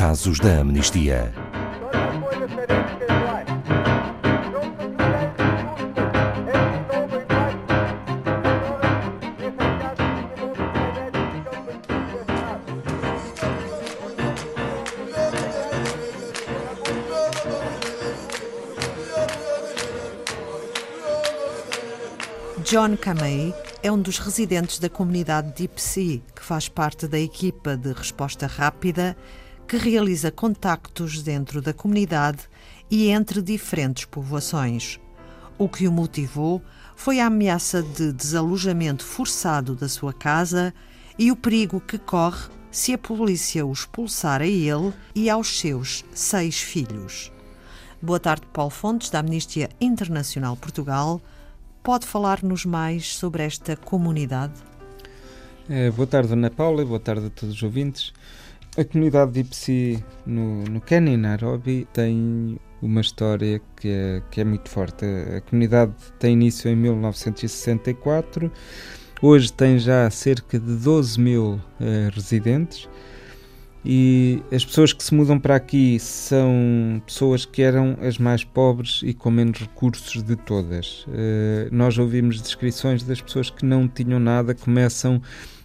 casos da amnistia. John Kamei é um dos residentes da comunidade Deep Sea, que faz parte da equipa de resposta rápida que realiza contactos dentro da comunidade e entre diferentes povoações. O que o motivou foi a ameaça de desalojamento forçado da sua casa e o perigo que corre se a polícia o expulsar a ele e aos seus seis filhos. Boa tarde, Paulo Fontes, da Amnistia Internacional Portugal. Pode falar-nos mais sobre esta comunidade? É, boa tarde, Ana Paula, boa tarde a todos os ouvintes. A comunidade de no, no Quênia, em Nairobi, tem uma história que é, que é muito forte. A comunidade tem início em 1964, hoje tem já cerca de 12 mil uh, residentes e as pessoas que se mudam para aqui são pessoas que eram as mais pobres e com menos recursos de todas. Uh, nós ouvimos descrições das pessoas que não tinham nada, começam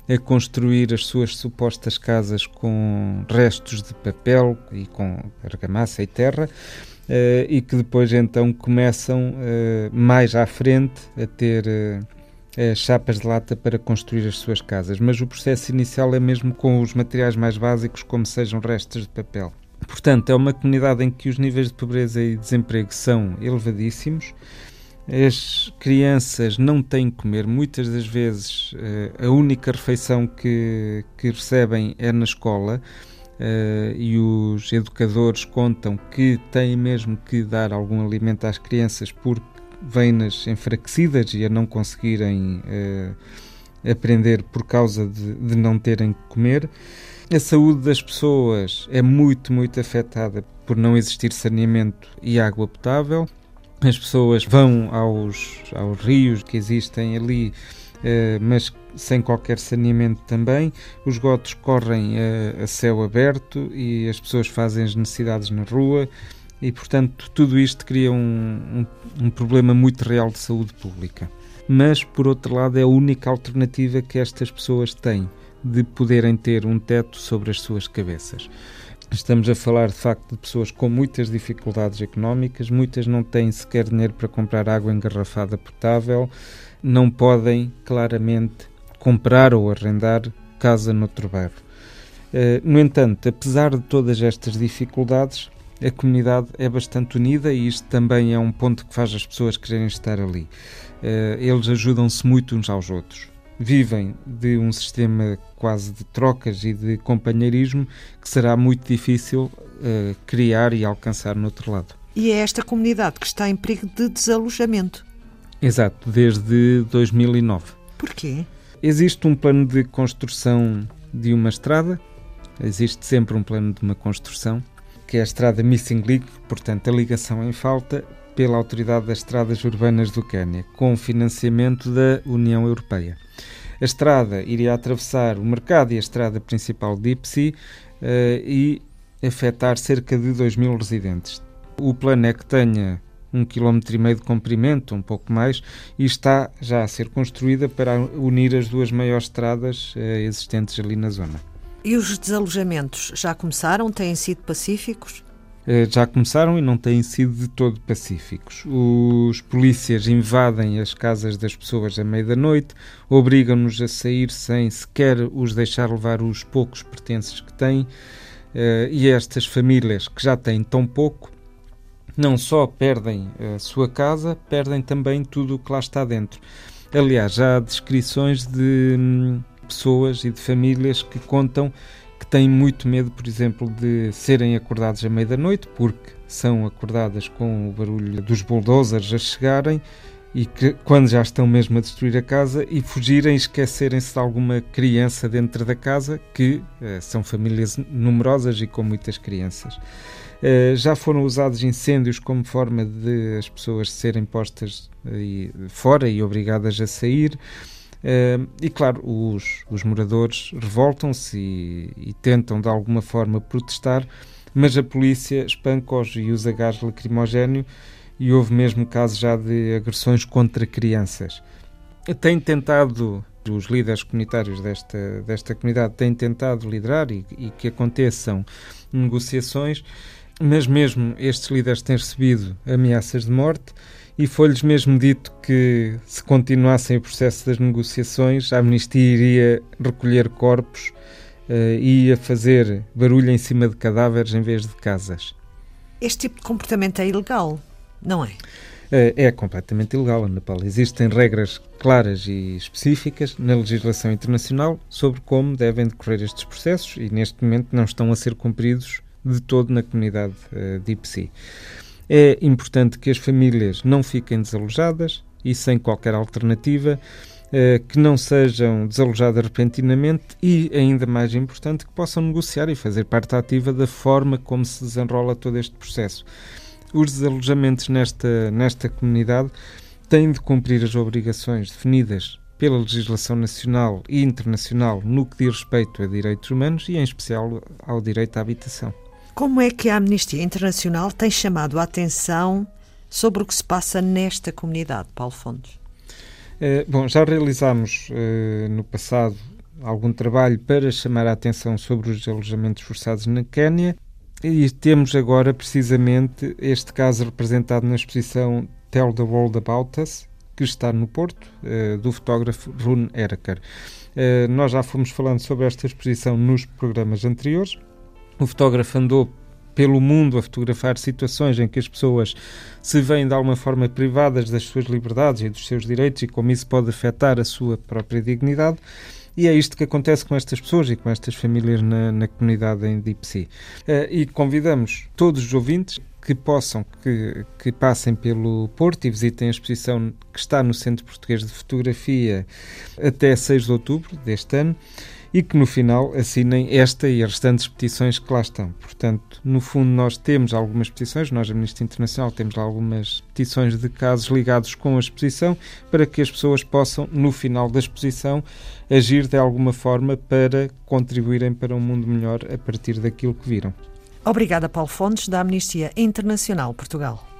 a construir as suas supostas casas com restos de papel e com argamassa e terra. Uh, e que depois então começam uh, mais à frente a ter é, chapas de lata para construir as suas casas, mas o processo inicial é mesmo com os materiais mais básicos, como sejam restos de papel. Portanto, é uma comunidade em que os níveis de pobreza e desemprego são elevadíssimos. As crianças não têm que comer, muitas das vezes eh, a única refeição que, que recebem é na escola. Uh, e os educadores contam que têm mesmo que dar algum alimento às crianças porque vêm-nas enfraquecidas e a não conseguirem uh, aprender por causa de, de não terem que comer. A saúde das pessoas é muito, muito afetada por não existir saneamento e água potável. As pessoas vão aos, aos rios que existem ali, uh, mas sem qualquer saneamento também. Os gotos correm a, a céu aberto e as pessoas fazem as necessidades na rua e, portanto, tudo isto cria um, um, um, problema muito real de saúde pública. Mas, por outro lado, é a única alternativa que estas pessoas têm de poderem ter um teto sobre as suas cabeças. Estamos a falar, de facto, de pessoas com muitas dificuldades económicas, muitas não têm sequer dinheiro para comprar água engarrafada potável, não podem, claramente, comprar ou arrendar casa noutro bairro. Uh, no entanto, apesar de todas estas dificuldades, a comunidade é bastante unida e isto também é um ponto que faz as pessoas quererem estar ali. Uh, eles ajudam-se muito uns aos outros. Vivem de um sistema quase de trocas e de companheirismo que será muito difícil uh, criar e alcançar no outro lado. E é esta comunidade que está em perigo de desalojamento. Exato, desde 2009. Porquê? Existe um plano de construção de uma estrada, existe sempre um plano de uma construção que é a estrada Missing Link, portanto, a ligação em falta pela Autoridade das Estradas Urbanas do Quênia, com financiamento da União Europeia. A estrada iria atravessar o mercado e a estrada principal de Ipsi uh, e afetar cerca de 2 mil residentes. O plano é que tenha um quilómetro e meio de comprimento, um pouco mais, e está já a ser construída para unir as duas maiores estradas uh, existentes ali na zona. E os desalojamentos já começaram? Têm sido pacíficos? Eh, já começaram e não têm sido de todo pacíficos. Os polícias invadem as casas das pessoas à meia da noite, obrigam-nos a sair sem sequer os deixar levar os poucos pertences que têm. Eh, e estas famílias que já têm tão pouco, não só perdem a sua casa, perdem também tudo o que lá está dentro. Aliás, já há descrições de hum, pessoas e de famílias que contam que têm muito medo, por exemplo, de serem acordados à meia da noite, porque são acordadas com o barulho dos bulldozers a chegarem e que quando já estão mesmo a destruir a casa e fugirem, esquecerem-se de alguma criança dentro da casa, que eh, são famílias numerosas e com muitas crianças. Eh, já foram usados incêndios como forma de as pessoas serem postas fora e obrigadas a sair. Uh, e claro, os, os moradores revoltam-se e, e, tentam de alguma forma protestar, mas a polícia espanca-os e usa gás lacrimogéneo e houve mesmo casos já de agressões contra crianças. Tem tentado, os líderes comunitários desta, desta comunidade têm tentado liderar e, e que aconteçam negociações, mas mesmo estes líderes têm recebido ameaças de morte e foi-lhes mesmo dito que, se continuassem o processo das negociações, a Amnistia iria recolher corpos uh, e ia fazer barulho em cima de cadáveres em vez de casas. Este tipo de comportamento é ilegal, não é? Uh, é completamente ilegal, Ana Paula. Existem regras claras e específicas na legislação internacional sobre como devem decorrer estes processos e, neste momento, não estão a ser cumpridos de todo na comunidade uh, de IPSI. É importante que as famílias não fiquem desalojadas e sem qualquer alternativa, eh, que não sejam desalojadas repentinamente e, ainda mais importante, que possam negociar e fazer parte ativa da forma como se desenrola todo este processo. Os desalojamentos nesta, nesta comunidade têm de cumprir as obrigações definidas pela legislação nacional e internacional no que diz respeito a direitos humanos e, em especial, ao direito à habitação. Como é que a Amnistia Internacional tem chamado a atenção sobre o que se passa nesta comunidade, Paulo Fontes? Eh, bom, já realizámos eh, no passado algum trabalho para chamar a atenção sobre os alojamentos forçados na Quénia e temos agora precisamente este caso representado na exposição Tell the World About Us, que está no Porto, eh, do fotógrafo Rune Eraker. Nós já fomos falando sobre esta exposição nos programas anteriores o fotógrafo andou pelo mundo a fotografar situações em que as pessoas se veem de alguma forma privadas das suas liberdades e dos seus direitos e como isso pode afetar a sua própria dignidade. E é isto que acontece com estas pessoas e com estas famílias na, na comunidade em Sea. Uh, e convidamos todos os ouvintes que possam, que, que passem pelo Porto e visitem a exposição que está no Centro Português de Fotografia até 6 de outubro deste ano e que no final assinem esta e as restantes petições que lá estão. Portanto, no fundo, nós temos algumas petições, nós, a Amnistia Internacional, temos algumas petições de casos ligados com a exposição para que as pessoas possam, no final da exposição, agir de alguma forma para contribuírem para um mundo melhor a partir daquilo que viram. Obrigada, Paulo Fontes, da Amnistia Internacional Portugal.